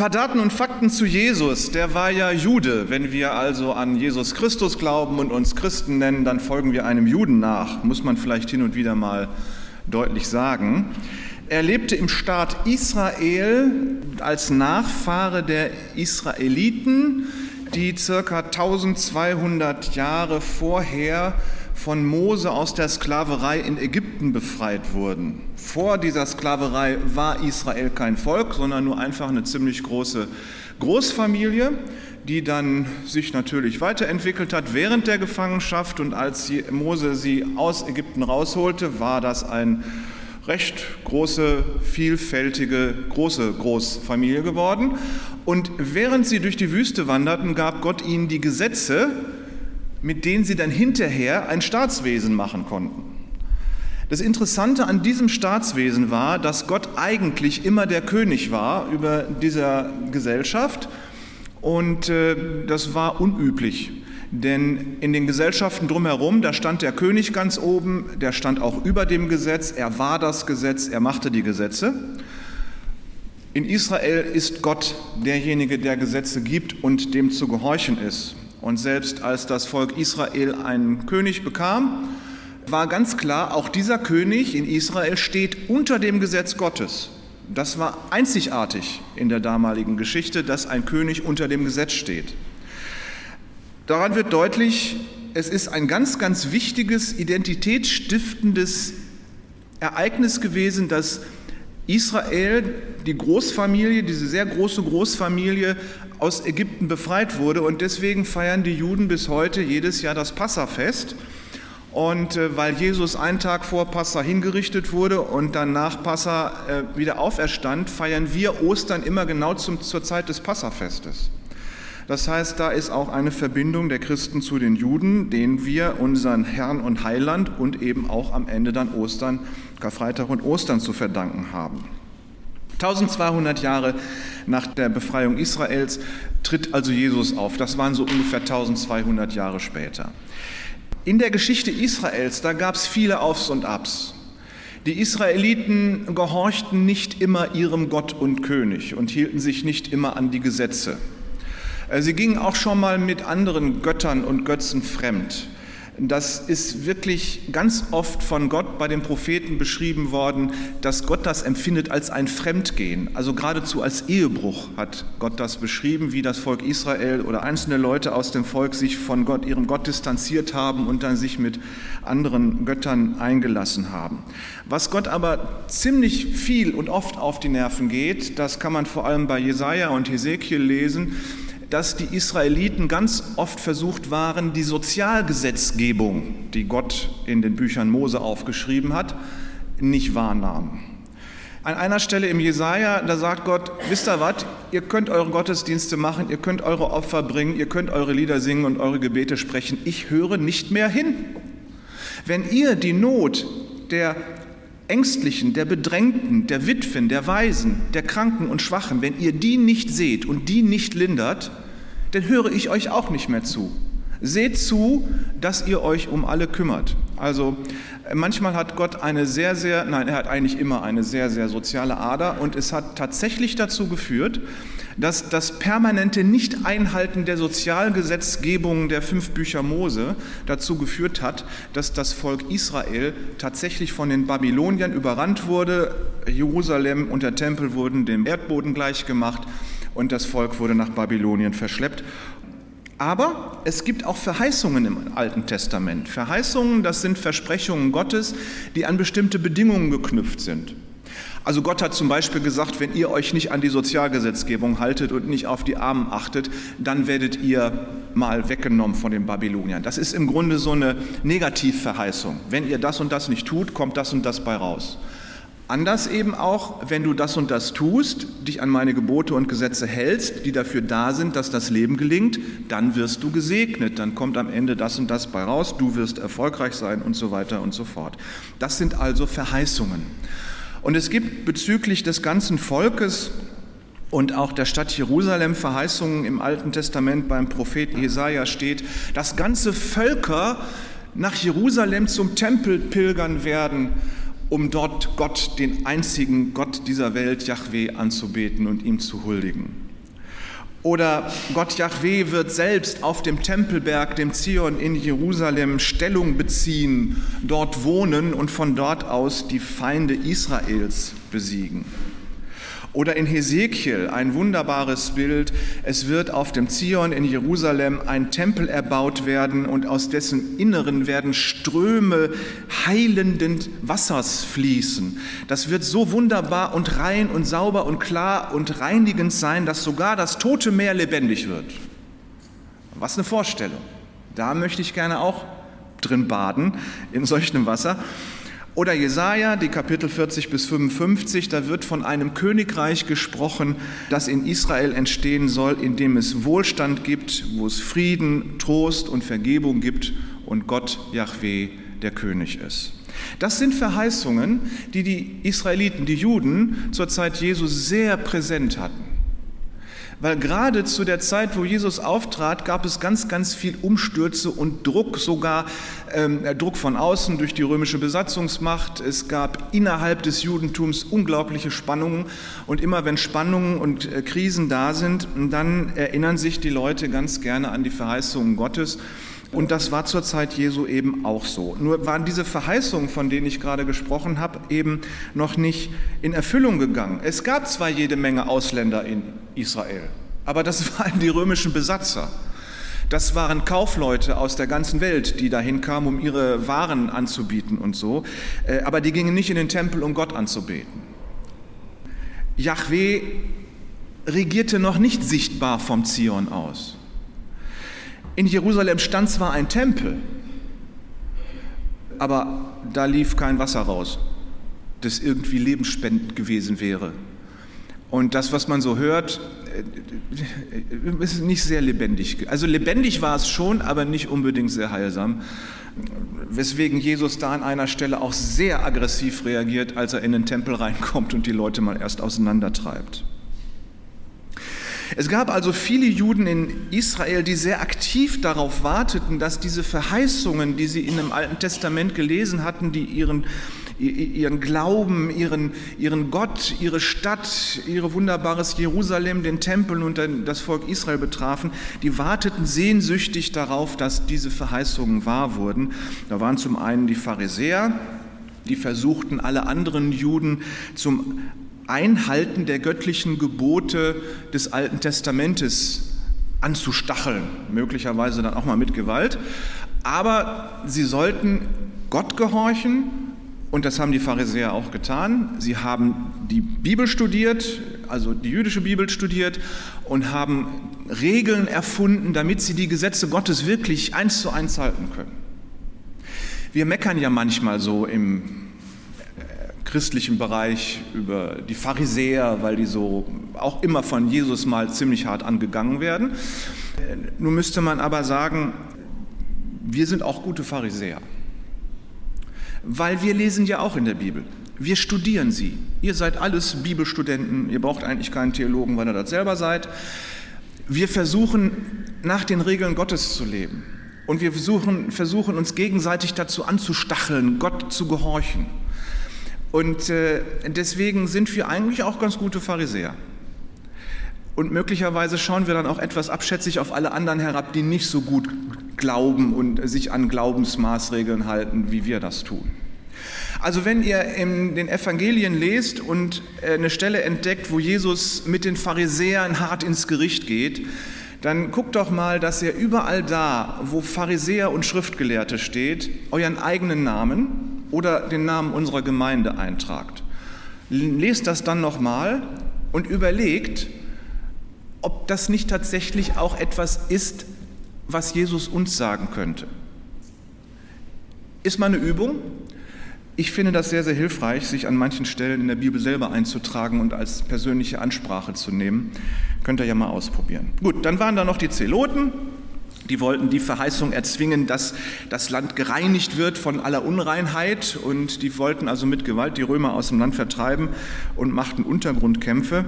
paar Daten und Fakten zu Jesus. Der war ja Jude. Wenn wir also an Jesus Christus glauben und uns Christen nennen, dann folgen wir einem Juden nach. Muss man vielleicht hin und wieder mal deutlich sagen. Er lebte im Staat Israel als Nachfahre der Israeliten, die circa 1200 Jahre vorher von Mose aus der Sklaverei in Ägypten befreit wurden. Vor dieser Sklaverei war Israel kein Volk, sondern nur einfach eine ziemlich große Großfamilie, die dann sich natürlich weiterentwickelt hat während der Gefangenschaft. Und als Mose sie aus Ägypten rausholte, war das ein recht große, vielfältige, große Großfamilie geworden. Und während sie durch die Wüste wanderten, gab Gott ihnen die Gesetze, mit denen sie dann hinterher ein Staatswesen machen konnten. Das Interessante an diesem Staatswesen war, dass Gott eigentlich immer der König war über dieser Gesellschaft und äh, das war unüblich. Denn in den Gesellschaften drumherum, da stand der König ganz oben, der stand auch über dem Gesetz, er war das Gesetz, er machte die Gesetze. In Israel ist Gott derjenige, der Gesetze gibt und dem zu gehorchen ist. Und selbst als das Volk Israel einen König bekam, war ganz klar, auch dieser König in Israel steht unter dem Gesetz Gottes. Das war einzigartig in der damaligen Geschichte, dass ein König unter dem Gesetz steht. Daran wird deutlich, es ist ein ganz, ganz wichtiges, identitätsstiftendes Ereignis gewesen, dass Israel, die Großfamilie, diese sehr große Großfamilie aus Ägypten befreit wurde. Und deswegen feiern die Juden bis heute jedes Jahr das Passafest. Und äh, weil Jesus einen Tag vor Passa hingerichtet wurde und dann nach Passa äh, wieder auferstand, feiern wir Ostern immer genau zum, zur Zeit des Passafestes. Das heißt, da ist auch eine Verbindung der Christen zu den Juden, denen wir unseren Herrn und Heiland und eben auch am Ende dann Ostern, Karfreitag und Ostern zu verdanken haben. 1200 Jahre nach der Befreiung Israels tritt also Jesus auf. Das waren so ungefähr 1200 Jahre später. In der Geschichte Israels, da gab es viele Aufs und Abs. Die Israeliten gehorchten nicht immer ihrem Gott und König und hielten sich nicht immer an die Gesetze. Äh, sie gingen auch schon mal mit anderen Göttern und Götzen fremd. Das ist wirklich ganz oft von Gott bei den Propheten beschrieben worden, dass Gott das empfindet als ein Fremdgehen, also geradezu als Ehebruch hat Gott das beschrieben, wie das Volk Israel oder einzelne Leute aus dem Volk sich von Gott, ihrem Gott distanziert haben und dann sich mit anderen Göttern eingelassen haben. Was Gott aber ziemlich viel und oft auf die Nerven geht, das kann man vor allem bei Jesaja und Hesekiel lesen, dass die Israeliten ganz oft versucht waren, die Sozialgesetzgebung, die Gott in den Büchern Mose aufgeschrieben hat, nicht wahrnahmen. An einer Stelle im Jesaja, da sagt Gott: Wisst ihr was? Ihr könnt eure Gottesdienste machen, ihr könnt eure Opfer bringen, ihr könnt eure Lieder singen und eure Gebete sprechen. Ich höre nicht mehr hin. Wenn ihr die Not der Ängstlichen, der Bedrängten, der Witwen, der Waisen, der Kranken und Schwachen, wenn ihr die nicht seht und die nicht lindert, dann höre ich euch auch nicht mehr zu. Seht zu, dass ihr euch um alle kümmert. Also manchmal hat Gott eine sehr, sehr, nein, er hat eigentlich immer eine sehr, sehr soziale Ader und es hat tatsächlich dazu geführt, dass das permanente Nicht-Einhalten der Sozialgesetzgebung der fünf Bücher Mose dazu geführt hat, dass das Volk Israel tatsächlich von den Babyloniern überrannt wurde. Jerusalem und der Tempel wurden dem Erdboden gleichgemacht und das Volk wurde nach Babylonien verschleppt. Aber es gibt auch Verheißungen im Alten Testament. Verheißungen, das sind Versprechungen Gottes, die an bestimmte Bedingungen geknüpft sind. Also Gott hat zum Beispiel gesagt, wenn ihr euch nicht an die Sozialgesetzgebung haltet und nicht auf die Armen achtet, dann werdet ihr mal weggenommen von den Babyloniern. Das ist im Grunde so eine Negativverheißung. Wenn ihr das und das nicht tut, kommt das und das bei raus. Anders eben auch, wenn du das und das tust, dich an meine Gebote und Gesetze hältst, die dafür da sind, dass das Leben gelingt, dann wirst du gesegnet, dann kommt am Ende das und das bei raus, du wirst erfolgreich sein und so weiter und so fort. Das sind also Verheißungen. Und es gibt bezüglich des ganzen Volkes und auch der Stadt Jerusalem Verheißungen im Alten Testament beim Prophet Jesaja steht, dass ganze Völker nach Jerusalem zum Tempel pilgern werden, um dort Gott, den einzigen Gott dieser Welt, Yahweh, anzubeten und ihm zu huldigen. Oder Gott Yahweh wird selbst auf dem Tempelberg, dem Zion in Jerusalem, Stellung beziehen, dort wohnen und von dort aus die Feinde Israels besiegen. Oder in Hesekiel ein wunderbares Bild. Es wird auf dem Zion in Jerusalem ein Tempel erbaut werden und aus dessen Inneren werden Ströme heilenden Wassers fließen. Das wird so wunderbar und rein und sauber und klar und reinigend sein, dass sogar das tote Meer lebendig wird. Was eine Vorstellung. Da möchte ich gerne auch drin baden, in solchem Wasser. Oder Jesaja, die Kapitel 40 bis 55, da wird von einem Königreich gesprochen, das in Israel entstehen soll, in dem es Wohlstand gibt, wo es Frieden, Trost und Vergebung gibt und Gott, Yahweh, der König ist. Das sind Verheißungen, die die Israeliten, die Juden zur Zeit Jesu sehr präsent hatten. Weil gerade zu der Zeit, wo Jesus auftrat, gab es ganz, ganz viel Umstürze und Druck, sogar ähm, Druck von außen durch die römische Besatzungsmacht. Es gab innerhalb des Judentums unglaubliche Spannungen. Und immer wenn Spannungen und äh, Krisen da sind, dann erinnern sich die Leute ganz gerne an die Verheißungen Gottes. Und das war zur Zeit Jesu eben auch so. Nur waren diese Verheißungen, von denen ich gerade gesprochen habe, eben noch nicht in Erfüllung gegangen. Es gab zwar jede Menge Ausländer in Israel, aber das waren die römischen Besatzer. Das waren Kaufleute aus der ganzen Welt, die dahin kamen, um ihre Waren anzubieten und so. Äh, aber die gingen nicht in den Tempel, um Gott anzubeten. Yahweh regierte noch nicht sichtbar vom Zion aus. In Jerusalem stand zwar ein Tempel, aber da lief kein Wasser raus, das irgendwie lebensspendend gewesen wäre. Und das, was man so hört, äh, ist nicht sehr lebendig. Also lebendig war es schon, aber nicht unbedingt sehr heilsam. Weswegen Jesus da an einer Stelle auch sehr aggressiv reagiert, als er in den Tempel reinkommt und die Leute mal erst auseinandertreibt. Es gab also viele Juden in Israel, die sehr aktiv darauf warteten, dass diese Verheißungen, die sie in dem Alten Testament gelesen hatten, die ihren, ihren Glauben, ihren, ihren Gott, ihre Stadt, ihr wunderbares Jerusalem, den Tempel und das Volk Israel betrafen, die warteten sehnsüchtig darauf, dass diese Verheißungen wahr wurden. Da waren zum einen die Pharisäer, die versuchten, alle anderen Juden zum Einhalten der göttlichen Gebote des Alten Testamentes anzustacheln, möglicherweise dann auch mal mit Gewalt. Aber sie sollten Gott gehorchen und das haben die Pharisäer auch getan. Sie haben die Bibel studiert, also die jüdische Bibel studiert und haben Regeln erfunden, damit sie die Gesetze Gottes wirklich eins zu eins halten können. Wir meckern ja manchmal so im christlichen Bereich, über die Pharisäer, weil die so auch immer von Jesus mal ziemlich hart angegangen werden. Nun müsste man aber sagen, wir sind auch gute Pharisäer, weil wir lesen ja auch in der Bibel. Wir studieren sie. Ihr seid alles Bibelstudenten, ihr braucht eigentlich keinen Theologen, weil ihr das selber seid. Wir versuchen, nach den Regeln Gottes zu leben. Und wir versuchen, versuchen uns gegenseitig dazu anzustacheln, Gott zu gehorchen. Und äh, deswegen sind wir eigentlich auch ganz gute Pharisäer. Und möglicherweise schauen wir dann auch etwas abschätzig auf alle anderen herab, die nicht so gut glauben und sich an Glaubensmaßregeln halten, wie wir das tun. Also wenn ihr in den Evangelien lest und äh, eine Stelle entdeckt, wo Jesus mit den Pharisäern hart ins Gericht geht, dann guckt doch mal, dass ihr überall da, wo Pharisäer und Schriftgelehrte steht, euren eigenen Namen oder den Namen unserer Gemeinde eintragt. Lest das dann nochmal und überlegt, ob das nicht tatsächlich auch etwas ist, was Jesus uns sagen könnte. Ist mal eine Übung. Ich finde das sehr, sehr hilfreich, sich an manchen Stellen in der Bibel selber einzutragen und als persönliche Ansprache zu nehmen. Könnt ihr ja mal ausprobieren. Gut, dann waren da noch die Zeloten. Die wollten die Verheißung erzwingen, dass das Land gereinigt wird von aller Unreinheit und die wollten also mit Gewalt die Römer aus dem Land vertreiben und machten Untergrundkämpfe.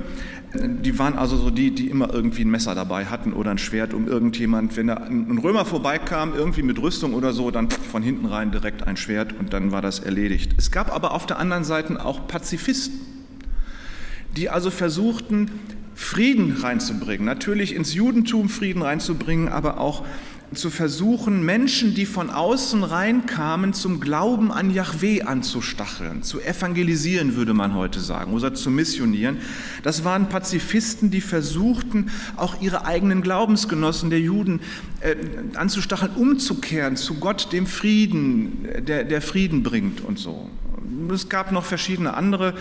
Die waren also so die, die immer irgendwie ein Messer dabei hatten oder ein Schwert, um irgendjemand, wenn da ein Römer vorbeikam, irgendwie mit Rüstung oder so, dann von hinten rein direkt ein Schwert und dann war das erledigt. Es gab aber auf der anderen Seite auch Pazifisten, die also versuchten, Frieden reinzubringen, natürlich ins Judentum Frieden reinzubringen, aber auch zu versuchen, Menschen, die von außen reinkamen, zum Glauben an Yahweh anzustacheln, zu evangelisieren, würde man heute sagen, oder zu missionieren. Das waren Pazifisten, die versuchten, auch ihre eigenen Glaubensgenossen der Juden äh, anzustacheln, umzukehren zu Gott, dem Frieden, der, der Frieden bringt und so. Es gab noch verschiedene andere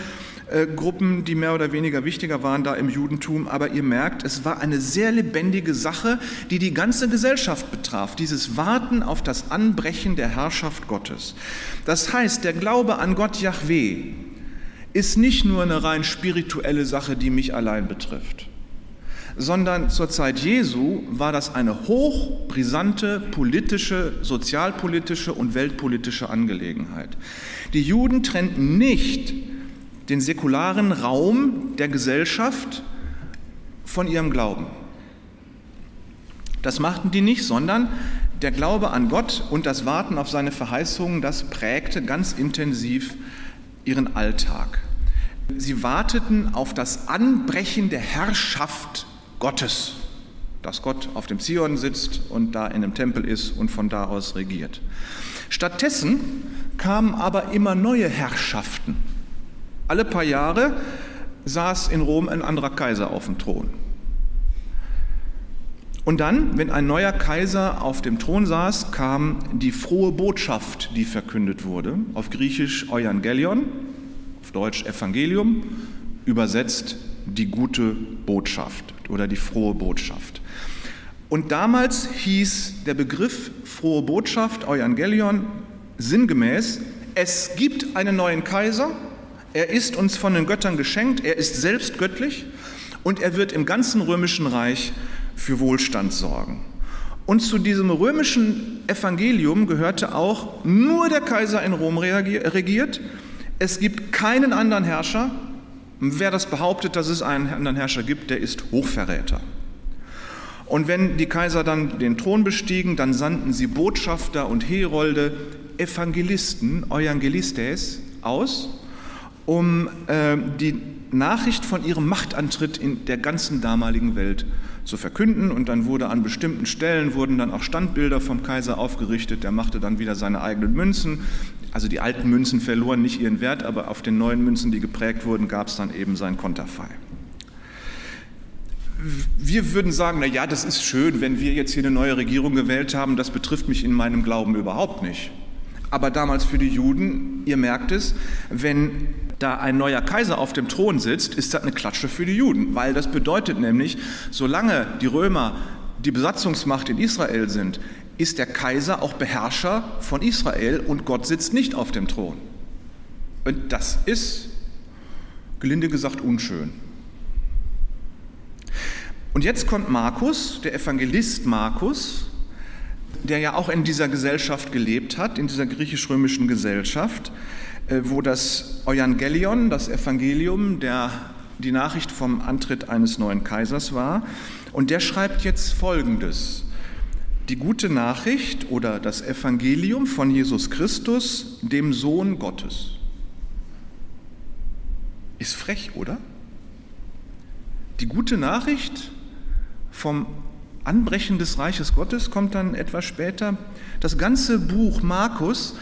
äh, Gruppen, die mehr oder weniger wichtiger waren da im Judentum. Aber ihr merkt, es war eine sehr lebendige Sache, die die ganze Gesellschaft betraf. Dieses Warten auf das Anbrechen der Herrschaft Gottes. Das heißt, der Glaube an Gott Yahweh ist nicht nur eine rein spirituelle Sache, die mich allein betrifft sondern zur Zeit Jesu war das eine hochbrisante politische, sozialpolitische und weltpolitische Angelegenheit. Die Juden trennten nicht den säkularen Raum der Gesellschaft von ihrem Glauben. Das machten die nicht, sondern der Glaube an Gott und das Warten auf seine Verheißungen, das prägte ganz intensiv ihren Alltag. Sie warteten auf das Anbrechen der Herrschaft Gottes, dass Gott auf dem Zion sitzt und da in dem Tempel ist und von da aus regiert. Stattdessen kamen aber immer neue Herrschaften alle paar Jahre saß in Rom ein anderer Kaiser auf dem Thron. Und dann, wenn ein neuer Kaiser auf dem Thron saß, kam die frohe Botschaft, die verkündet wurde, auf Griechisch Euangelion, auf Deutsch Evangelium, übersetzt die gute Botschaft oder die frohe Botschaft. Und damals hieß der Begriff frohe Botschaft, Euangelion, sinngemäß, es gibt einen neuen Kaiser er ist uns von den Göttern geschenkt, er ist selbst göttlich und er wird im ganzen römischen Reich für Wohlstand sorgen. Und zu diesem römischen Evangelium gehörte auch, nur der Kaiser in Rom regiert, es gibt keinen anderen Herrscher. Wer das behauptet, dass es einen anderen Herrscher gibt, der ist Hochverräter. Und wenn die Kaiser dann den Thron bestiegen, dann sandten sie Botschafter und Herolde, Evangelisten, Evangelistes, aus, um äh, die Nachricht von ihrem Machtantritt in der ganzen damaligen Welt zu verkünden. Und dann wurde an bestimmten Stellen wurden dann auch Standbilder vom Kaiser aufgerichtet. Der machte dann wieder seine eigenen Münzen. Also die alten Münzen verloren nicht ihren Wert, aber auf den neuen Münzen, die geprägt wurden, gab es dann eben sein Konterfei. Wir würden sagen, na ja, das ist schön, wenn wir jetzt hier eine neue Regierung gewählt haben, das betrifft mich in meinem Glauben überhaupt nicht. Aber damals für die Juden, ihr merkt es, wenn da ein neuer Kaiser auf dem Thron sitzt, ist das eine Klatsche für die Juden, weil das bedeutet nämlich, solange die Römer die Besatzungsmacht in Israel sind, ist der Kaiser auch Beherrscher von Israel und Gott sitzt nicht auf dem Thron. Und das ist, gelinde gesagt, unschön. Und jetzt kommt Markus, der Evangelist Markus, der ja auch in dieser Gesellschaft gelebt hat, in dieser griechisch-römischen Gesellschaft, wo das Evangelion, das Evangelium, der, die Nachricht vom Antritt eines neuen Kaisers war. Und der schreibt jetzt Folgendes. Die gute Nachricht oder das Evangelium von Jesus Christus, dem Sohn Gottes. Ist frech, oder? Die gute Nachricht vom Anbrechen des Reiches Gottes kommt dann etwas später. Das ganze Buch Markus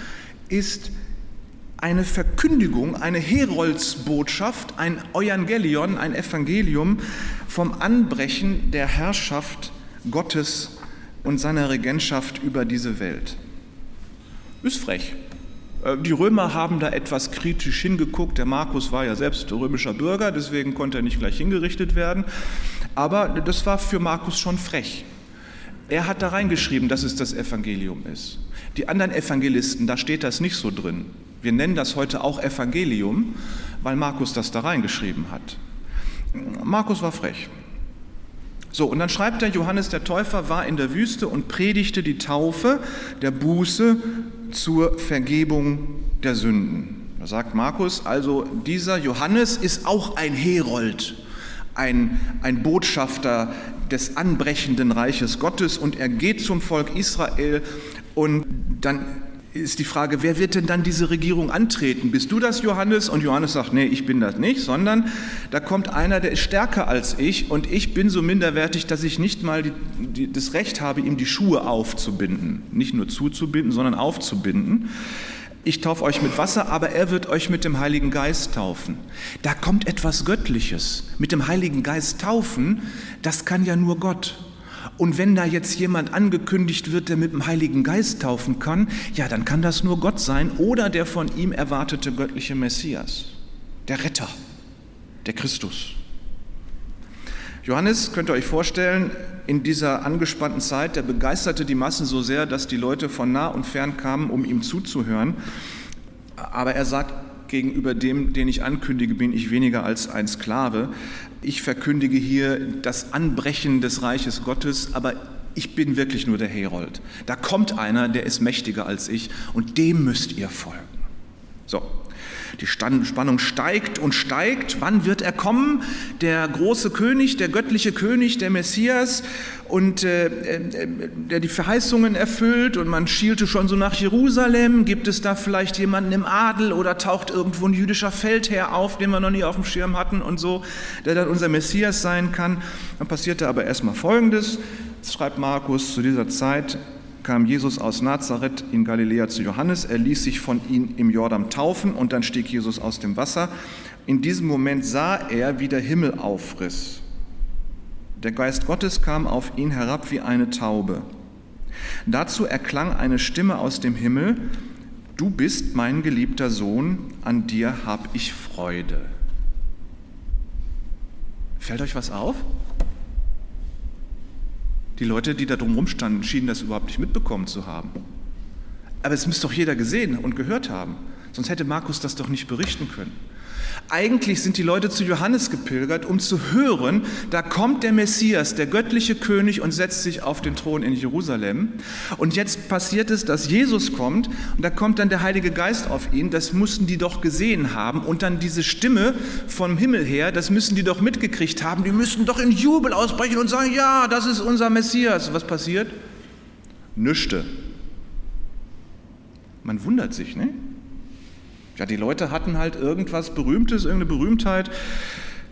ist eine Verkündigung, eine Heroldsbotschaft, ein Evangelion, ein Evangelium vom Anbrechen der Herrschaft Gottes und seiner Regentschaft über diese Welt. Ist frech. Äh, die Römer haben da etwas kritisch hingeguckt. Der Markus war ja selbst römischer Bürger, deswegen konnte er nicht gleich hingerichtet werden. Aber das war für Markus schon frech. Er hat da reingeschrieben, dass es das Evangelium ist. Die anderen Evangelisten, da steht das nicht so drin. Wir nennen das heute auch Evangelium, weil Markus das da reingeschrieben hat. Markus war frech. So, und dann schreibt er, Johannes der Täufer war in der Wüste und predigte die Taufe der Buße zur Vergebung der Sünden. Da sagt Markus, also dieser Johannes ist auch ein Herold ein, ein Botschafter des anbrechenden Reiches Gottes und er geht zum Volk Israel und dann ist die Frage, wer wird denn dann diese Regierung antreten? Bist du das, Johannes? Und Johannes sagt, nee, ich bin das nicht, sondern da kommt einer, der ist stärker als ich und ich bin so minderwertig, dass ich nicht mal die, die, das Recht habe, ihm die Schuhe aufzubinden. Nicht nur zuzubinden, sondern aufzubinden. Ich taufe euch mit Wasser, aber er wird euch mit dem Heiligen Geist taufen. Da kommt etwas Göttliches. Mit dem Heiligen Geist taufen, das kann ja nur Gott. Und wenn da jetzt jemand angekündigt wird, der mit dem Heiligen Geist taufen kann, ja, dann kann das nur Gott sein oder der von ihm erwartete göttliche Messias, der Retter, der Christus. Johannes, könnt ihr euch vorstellen, in dieser angespannten Zeit, der begeisterte die Massen so sehr, dass die Leute von nah und fern kamen, um ihm zuzuhören. Aber er sagt gegenüber dem, den ich ankündige, bin ich weniger als ein Sklave. Ich verkündige hier das Anbrechen des Reiches Gottes, aber ich bin wirklich nur der Herold. Da kommt einer, der ist mächtiger als ich und dem müsst ihr folgen. So, die Spannung steigt und steigt. Wann wird er kommen? Der große König, der göttliche König, der Messias und äh, äh, der die Verheißungen erfüllt und man schielte schon so nach Jerusalem. Gibt es da vielleicht jemanden im Adel oder taucht irgendwo ein jüdischer Feldherr auf, den wir noch nie auf dem Schirm hatten und so, der dann unser Messias sein kann? Dann passierte aber erstmal Folgendes. Schreibt Markus zu dieser Zeit kam Jesus aus Nazareth in Galiläa zu Johannes. Er ließ sich von ihm im Jordan taufen und dann stieg Jesus aus dem Wasser. In diesem Moment sah er, wie der Himmel aufriss. Der Geist Gottes kam auf ihn herab wie eine Taube. Dazu erklang eine Stimme aus dem Himmel, Du bist mein geliebter Sohn, an dir hab ich Freude. Fällt euch was auf? Die Leute, die da drumherum standen, schienen das überhaupt nicht mitbekommen zu haben. Aber es müsste doch jeder gesehen und gehört haben. Sonst hätte Markus das doch nicht berichten können. Eigentlich sind die Leute zu Johannes gepilgert, um zu hören, da kommt der Messias, der göttliche König und setzt sich auf den Thron in Jerusalem. Und jetzt passiert es, dass Jesus kommt und da kommt dann der Heilige Geist auf ihn. Das mussten die doch gesehen haben. Und dann diese Stimme vom Himmel her, das müssen die doch mitgekriegt haben. Die müssen doch in Jubel ausbrechen und sagen, ja, das ist unser Messias. Was passiert? Nüschte. Man wundert sich, ne? Ja, die Leute hatten halt irgendwas Berühmtes, irgendeine Berühmtheit,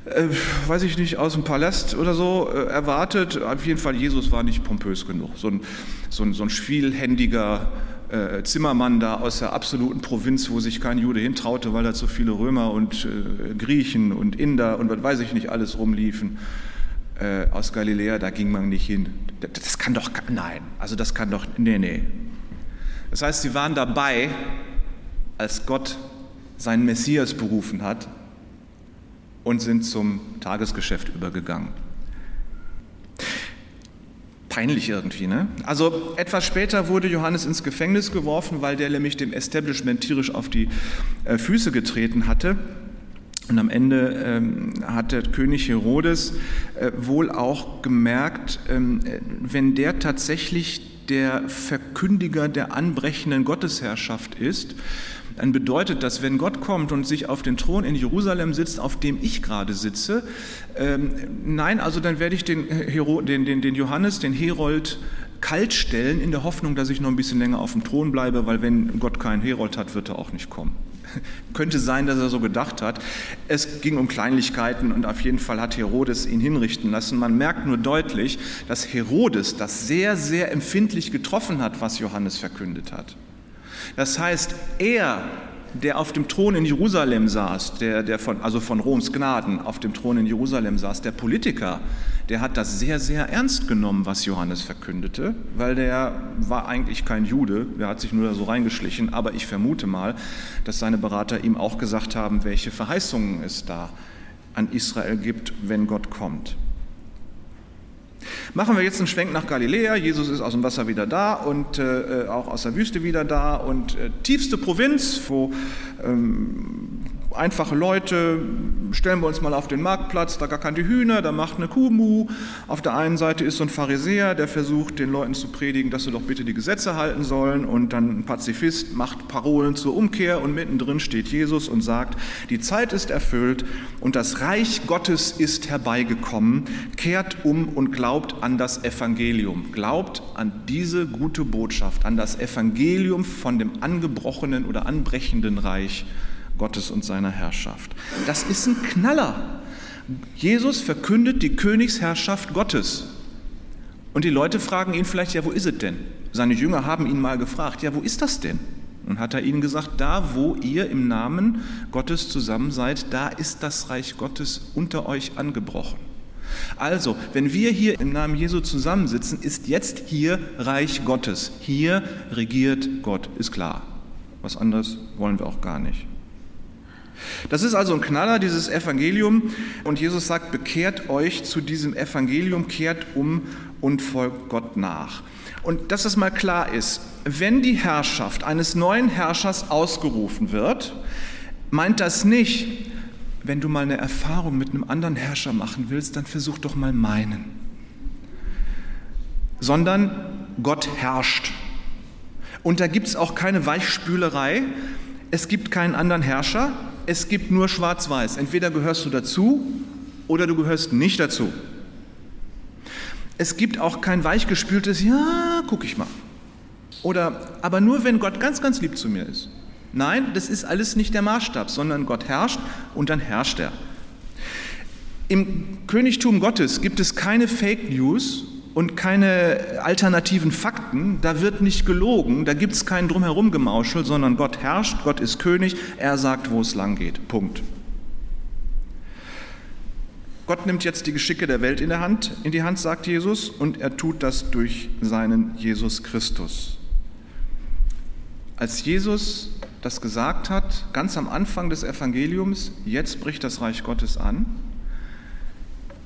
äh, weiß ich nicht, aus dem Palast oder so äh, erwartet. Auf jeden Fall, Jesus war nicht pompös genug. So ein, so ein, so ein schwielhändiger äh, Zimmermann da aus der absoluten Provinz, wo sich kein Jude hintraute, weil da zu viele Römer und äh, Griechen und Inder und was weiß ich nicht alles rumliefen. Äh, aus Galiläa, da ging man nicht hin. Das, das kann doch, nein, also das kann doch, nee, nee. Das heißt, sie waren dabei, als Gott seinen Messias berufen hat und sind zum Tagesgeschäft übergegangen. Peinlich irgendwie, ne? Also etwas später wurde Johannes ins Gefängnis geworfen, weil der nämlich dem Establishment tierisch auf die äh, Füße getreten hatte. Und am Ende ähm, hat der König Herodes äh, wohl auch gemerkt, ähm, wenn der tatsächlich der Verkündiger der anbrechenden Gottesherrschaft ist, dann bedeutet das, wenn Gott kommt und sich auf den Thron in Jerusalem sitzt, auf dem ich gerade sitze, ähm, nein, also dann werde ich den, Hero, den, den, den Johannes, den Herold, kalt stellen, in der Hoffnung, dass ich noch ein bisschen länger auf dem Thron bleibe, weil wenn Gott keinen Herold hat, wird er auch nicht kommen. Könnte sein, dass er so gedacht hat. Es ging um Kleinlichkeiten und auf jeden Fall hat Herodes ihn hinrichten lassen. Man merkt nur deutlich, dass Herodes das sehr, sehr empfindlich getroffen hat, was Johannes verkündet hat. Das heißt, er, der auf dem Thron in Jerusalem saß, der, der von, also von Roms Gnaden auf dem Thron in Jerusalem saß, der Politiker, der hat das sehr, sehr ernst genommen, was Johannes verkündete, weil der war eigentlich kein Jude, der hat sich nur da so reingeschlichen, aber ich vermute mal, dass seine Berater ihm auch gesagt haben, welche Verheißungen es da an Israel gibt, wenn Gott kommt. Machen wir jetzt einen Schwenk nach Galiläa. Jesus ist aus dem Wasser wieder da und äh, auch aus der Wüste wieder da und äh, tiefste Provinz, wo ähm, einfache Leute, stellen wir uns mal auf den Marktplatz, da gackern die Hühner, da macht eine Kuh Mu. Auf der einen Seite ist so ein Pharisäer, der versucht den Leuten zu predigen, dass sie doch bitte die Gesetze halten sollen. Und dann ein Pazifist macht Parolen zur Umkehr und mittendrin steht Jesus und sagt, die Zeit ist erfüllt und das Reich Gottes ist herbeigekommen, kehrt um und glaubt an das Evangelium, glaubt an diese gute Botschaft, an das Evangelium von dem angebrochenen oder anbrechenden Reich Gottes und seiner Herrschaft. Das ist ein Knaller. Jesus verkündet die Königsherrschaft Gottes. Und die Leute fragen ihn vielleicht, ja, wo ist es denn? Seine Jünger haben ihn mal gefragt, ja, wo ist das denn? Und hat er ihnen gesagt, da wo ihr im Namen Gottes zusammen seid, da ist das Reich Gottes unter euch angebrochen. Also, wenn wir hier im Namen Jesu zusammensitzen, ist jetzt hier Reich Gottes. Hier regiert Gott, ist klar. Was anderes wollen wir auch gar nicht. Das ist also ein Knaller, dieses Evangelium. Und Jesus sagt, bekehrt euch zu diesem Evangelium, kehrt um und folgt Gott nach. Und dass es mal klar ist, wenn die Herrschaft eines neuen Herrschers ausgerufen wird, meint das nicht, wenn du mal eine Erfahrung mit einem anderen Herrscher machen willst, dann versuch doch mal meinen. Sondern Gott herrscht. Und da gibt es auch keine Weichspülerei. Es gibt keinen anderen Herrscher es gibt nur Schwarz-Weiß. Entweder gehörst du dazu oder du gehörst nicht dazu. Es gibt auch kein weichgespültes, ja, guck ich mal. Oder, aber nur wenn Gott ganz, ganz lieb zu mir ist. Nein, das ist alles nicht der Maßstab, sondern Gott herrscht und dann herrscht er. Im Königtum Gottes gibt es keine Fake News und keine alternativen Fakten, da wird nicht gelogen, da gibt es kein drumherum Gemauschel, sondern Gott herrscht, Gott ist König, er sagt, wo es lang geht. Punkt. Gott nimmt jetzt die Geschicke der Welt in, der Hand, in die Hand, sagt Jesus, und er tut das durch seinen Jesus Christus. Als Jesus das gesagt hat, ganz am Anfang des Evangeliums, jetzt bricht das Reich Gottes an,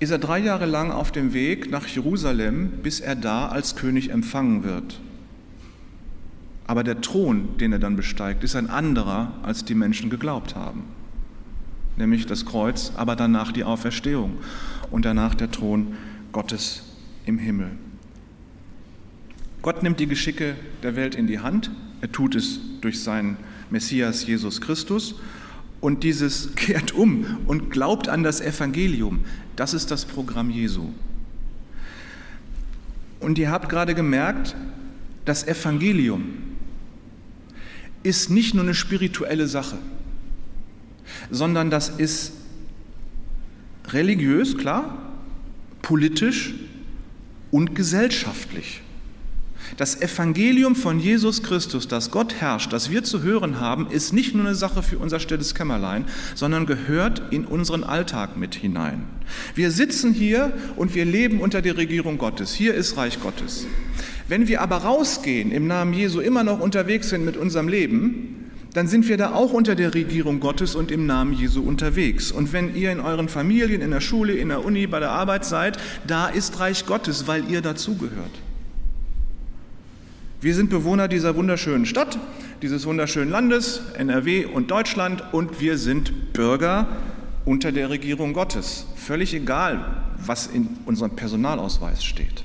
ist er drei Jahre lang auf dem Weg nach Jerusalem, bis er da als König empfangen wird. Aber der Thron, den er dann besteigt, ist ein anderer, als die Menschen geglaubt haben. Nämlich das Kreuz, aber danach die Auferstehung und danach der Thron Gottes im Himmel. Gott nimmt die Geschicke der Welt in die Hand. Er tut es durch seinen Messias Jesus Christus und dieses kehrt um und glaubt an das Evangelium. Das ist das Programm Jesu. Und ihr habt gerade gemerkt, das Evangelium ist nicht nur eine spirituelle Sache, sondern das ist religiös, klar, politisch und gesellschaftlich. Das Evangelium von Jesus Christus, dass Gott herrscht, das wir zu hören haben, ist nicht nur eine Sache für unser stilles Kämmerlein, sondern gehört in unseren Alltag mit hinein. Wir sitzen hier und wir leben unter der Regierung Gottes. Hier ist Reich Gottes. Wenn wir aber rausgehen, im Namen Jesu immer noch unterwegs sind mit unserem Leben, dann sind wir da auch unter der Regierung Gottes und im Namen Jesu unterwegs. Und wenn ihr in euren Familien, in der Schule, in der Uni, bei der Arbeit seid, da ist Reich Gottes, weil ihr dazugehört. Wir sind Bewohner dieser wunderschönen Stadt, dieses wunderschönen Landes, NRW und Deutschland, und wir sind Bürger unter der Regierung Gottes. Völlig egal, was in unserem Personalausweis steht.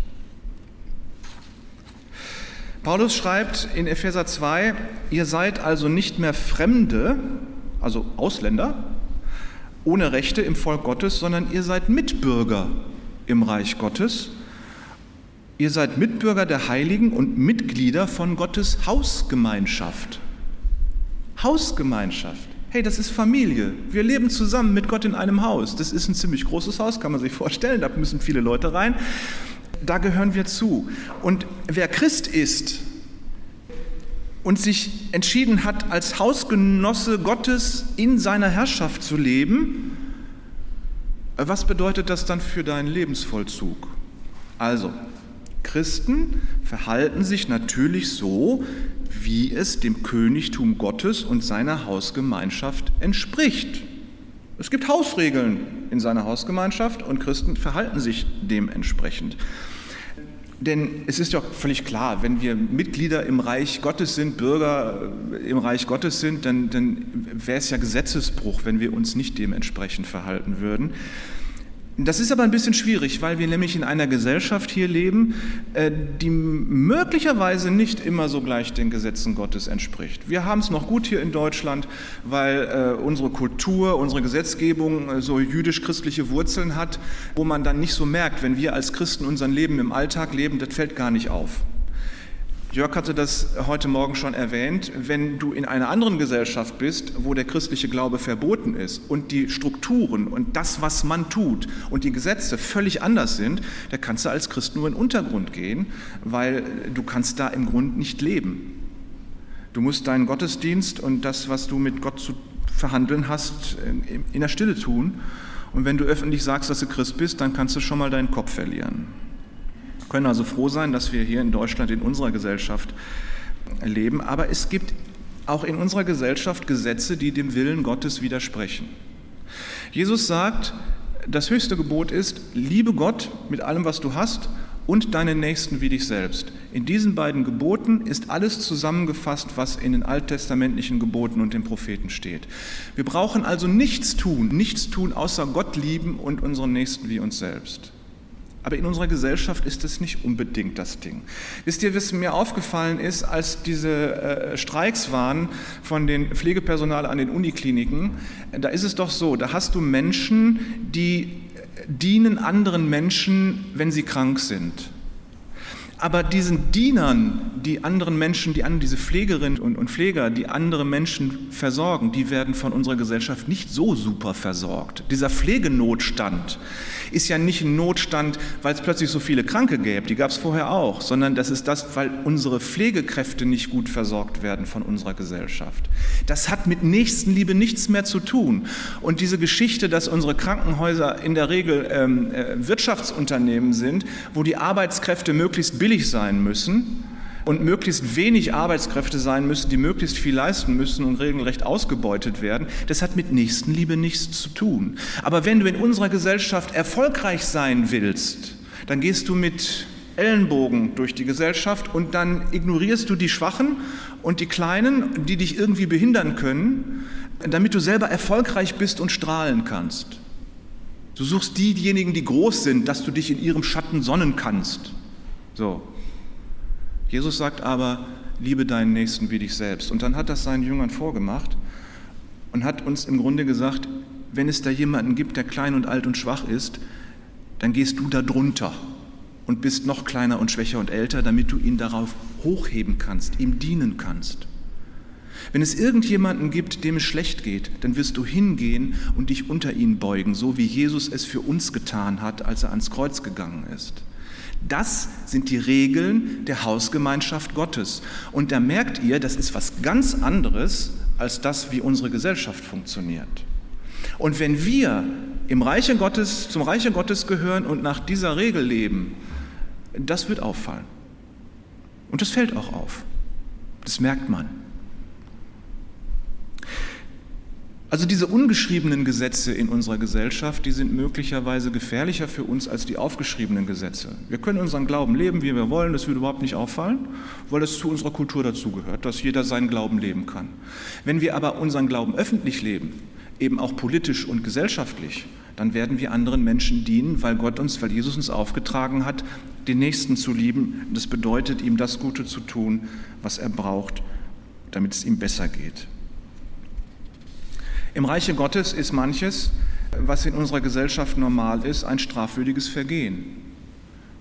Paulus schreibt in Epheser 2, ihr seid also nicht mehr Fremde, also Ausländer, ohne Rechte im Volk Gottes, sondern ihr seid Mitbürger im Reich Gottes Ihr seid Mitbürger der Heiligen und Mitglieder von Gottes Hausgemeinschaft. Hausgemeinschaft. Hey, das ist Familie. Wir leben zusammen mit Gott in einem Haus. Das ist ein ziemlich großes Haus, kann man sich vorstellen. Da müssen viele Leute rein. Da gehören wir zu. Und wer Christ ist und sich entschieden hat, als Hausgenosse Gottes in seiner Herrschaft zu leben, was bedeutet das dann für deinen Lebensvollzug? Also, Christen verhalten sich natürlich so, wie es dem Königtum Gottes und seiner Hausgemeinschaft entspricht. Es gibt Hausregeln in seiner Hausgemeinschaft und Christen verhalten sich dementsprechend. Denn es ist doch völlig klar, wenn wir Mitglieder im Reich Gottes sind, Bürger im Reich Gottes sind, dann, dann wäre es ja Gesetzesbruch, wenn wir uns nicht dementsprechend verhalten würden. Das ist aber ein bisschen schwierig, weil wir nämlich in einer Gesellschaft hier leben, äh, die möglicherweise nicht immer so gleich den Gesetzen Gottes entspricht. Wir haben es noch gut hier in Deutschland, weil äh, unsere Kultur, unsere Gesetzgebung äh, so jüdisch-christliche Wurzeln hat, wo man dann nicht so merkt, wenn wir als Christen unser Leben im Alltag leben, das fällt gar nicht auf. Jörg hatte das heute Morgen schon erwähnt, wenn du in einer anderen Gesellschaft bist, wo der christliche Glaube verboten ist und die Strukturen und das, was man tut und die Gesetze völlig anders sind, da kannst du als Christ nur in den Untergrund gehen, weil du kannst da im Grund nicht leben. Du musst deinen Gottesdienst und das, was du mit Gott zu verhandeln hast, in der Stille tun. Und wenn du öffentlich sagst, dass du Christ bist, dann kannst du schon mal deinen Kopf verlieren können also froh sein, dass wir hier in Deutschland in unserer Gesellschaft leben. Aber es gibt auch in unserer Gesellschaft Gesetze, die dem Willen Gottes widersprechen. Jesus sagt, das höchste Gebot ist, liebe Gott mit allem, was du hast und deinen Nächsten wie dich selbst. In diesen beiden Geboten ist alles zusammengefasst, was in den alttestamentlichen Geboten und den Propheten steht. Wir brauchen also nichts tun, nichts tun, außer Gott lieben und unseren Nächsten wie uns selbst. Aber in unserer Gesellschaft ist das nicht unbedingt das Ding. Wisst ihr, was mir aufgefallen ist, als diese äh, Streiks waren von den Pflegepersonal an den Unikliniken? Da ist es doch so, da hast du Menschen, die dienen anderen Menschen, wenn sie krank sind. Aber diesen Dienern, die anderen Menschen, die an diese Pflegerinnen und, und Pfleger, die andere Menschen versorgen, die werden von unserer Gesellschaft nicht so super versorgt. Dieser Pflegenotstand ist ja nicht ein Notstand, weil es plötzlich so viele Kranke gäbe, die gab es vorher auch, sondern das ist das, weil unsere Pflegekräfte nicht gut versorgt werden von unserer Gesellschaft. Das hat mit Nächstenliebe nichts mehr zu tun. Und diese Geschichte, dass unsere Krankenhäuser in der Regel ähm, äh, Wirtschaftsunternehmen sind, wo die Arbeitskräfte möglichst billig sein müssen und möglichst wenig Arbeitskräfte sein müssen, die möglichst viel leisten müssen und regelrecht ausgebeutet werden, das hat mit Nächstenliebe nichts zu tun. Aber wenn du in unserer Gesellschaft erfolgreich sein willst, dann gehst du mit Ellenbogen durch die Gesellschaft und dann ignorierst du die Schwachen und die Kleinen, die dich irgendwie behindern können, damit du selber erfolgreich bist und strahlen kannst. Du suchst diejenigen, die groß sind, dass du dich in ihrem Schatten sonnen kannst. So. Jesus sagt aber, liebe deinen Nächsten wie dich selbst. Und dann hat das seinen Jüngern vorgemacht und hat uns im Grunde gesagt, wenn es da jemanden gibt, der klein und alt und schwach ist, dann gehst du da drunter und bist noch kleiner und schwächer und älter, damit du ihn darauf hochheben kannst, ihm dienen kannst. Wenn es irgendjemanden gibt, dem es schlecht geht, dann wirst du hingehen und dich unter ihn beugen, so wie Jesus es für uns getan hat, als er ans Kreuz gegangen ist. Das sind die Regeln der Hausgemeinschaft Gottes. Und da merkt ihr, das ist was ganz anderes als das, wie unsere Gesellschaft funktioniert. Und wenn wir im Reiche Gottes, zum Reiche Gottes gehören und nach dieser Regel leben, das wird auffallen. Und das fällt auch auf. Das merkt man. Also diese ungeschriebenen Gesetze in unserer Gesellschaft, die sind möglicherweise gefährlicher für uns als die aufgeschriebenen Gesetze. Wir können unseren Glauben leben, wie wir wollen, das würde überhaupt nicht auffallen, weil es zu unserer Kultur dazugehört, dass jeder seinen Glauben leben kann. Wenn wir aber unseren Glauben öffentlich leben, eben auch politisch und gesellschaftlich, dann werden wir anderen Menschen dienen, weil Gott uns, weil Jesus uns aufgetragen hat, den Nächsten zu lieben. Das bedeutet, ihm das Gute zu tun, was er braucht, damit es ihm besser geht. Im Reiche Gottes ist manches, was in unserer Gesellschaft normal ist, ein strafwürdiges Vergehen.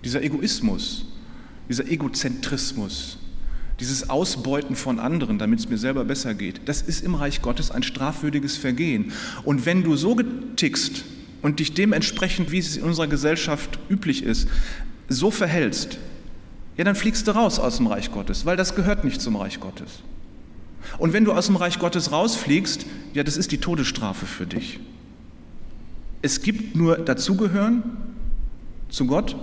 Dieser Egoismus, dieser Egozentrismus, dieses Ausbeuten von anderen, damit es mir selber besser geht, das ist im Reich Gottes ein strafwürdiges Vergehen. Und wenn du so getickst und dich dementsprechend, wie es in unserer Gesellschaft üblich ist, so verhältst, ja, dann fliegst du raus aus dem Reich Gottes, weil das gehört nicht zum Reich Gottes. Und wenn du aus dem Reich Gottes rausfliegst, ja, das ist die Todesstrafe für dich. Es gibt nur dazugehören zu Gott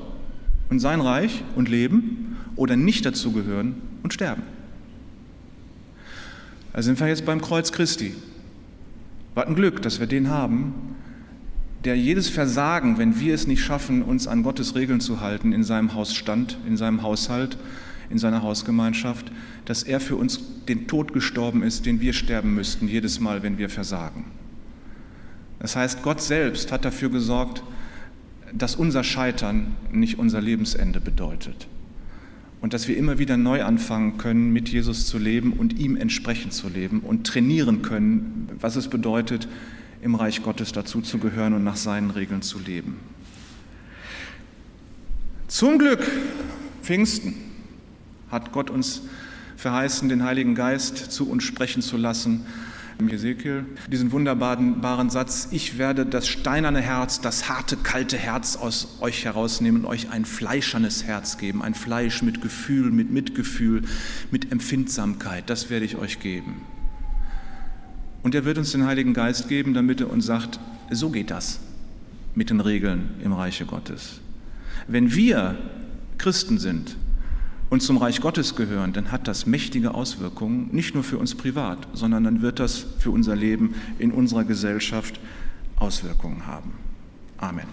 und sein Reich und Leben oder nicht dazugehören und sterben. Da sind wir jetzt beim Kreuz Christi. Was ein Glück, dass wir den haben, der jedes Versagen, wenn wir es nicht schaffen, uns an Gottes Regeln zu halten, in seinem Hausstand, in seinem Haushalt, in seiner Hausgemeinschaft, dass er für uns den Tod gestorben ist, den wir sterben müssten, jedes Mal, wenn wir versagen. Das heißt, Gott selbst hat dafür gesorgt, dass unser Scheitern nicht unser Lebensende bedeutet und dass wir immer wieder neu anfangen können, mit Jesus zu leben und ihm entsprechend zu leben und trainieren können, was es bedeutet, im Reich Gottes dazuzugehören und nach seinen Regeln zu leben. Zum Glück, Pfingsten, hat Gott uns verheißen, den Heiligen Geist zu uns sprechen zu lassen. Im Hesekiel diesen wunderbaren Satz, ich werde das steinerne Herz, das harte, kalte Herz aus euch herausnehmen und euch ein fleischernes Herz geben, ein Fleisch mit Gefühl, mit Mitgefühl, mit Empfindsamkeit, das werde ich euch geben. Und er wird uns den Heiligen Geist geben, damit er uns sagt, so geht das mit den Regeln im Reiche Gottes. Wenn wir Christen sind und zum Reich Gottes gehören, dann hat das mächtige Auswirkungen, nicht nur für uns privat, sondern dann wird das für unser Leben in unserer Gesellschaft Auswirkungen haben. Amen.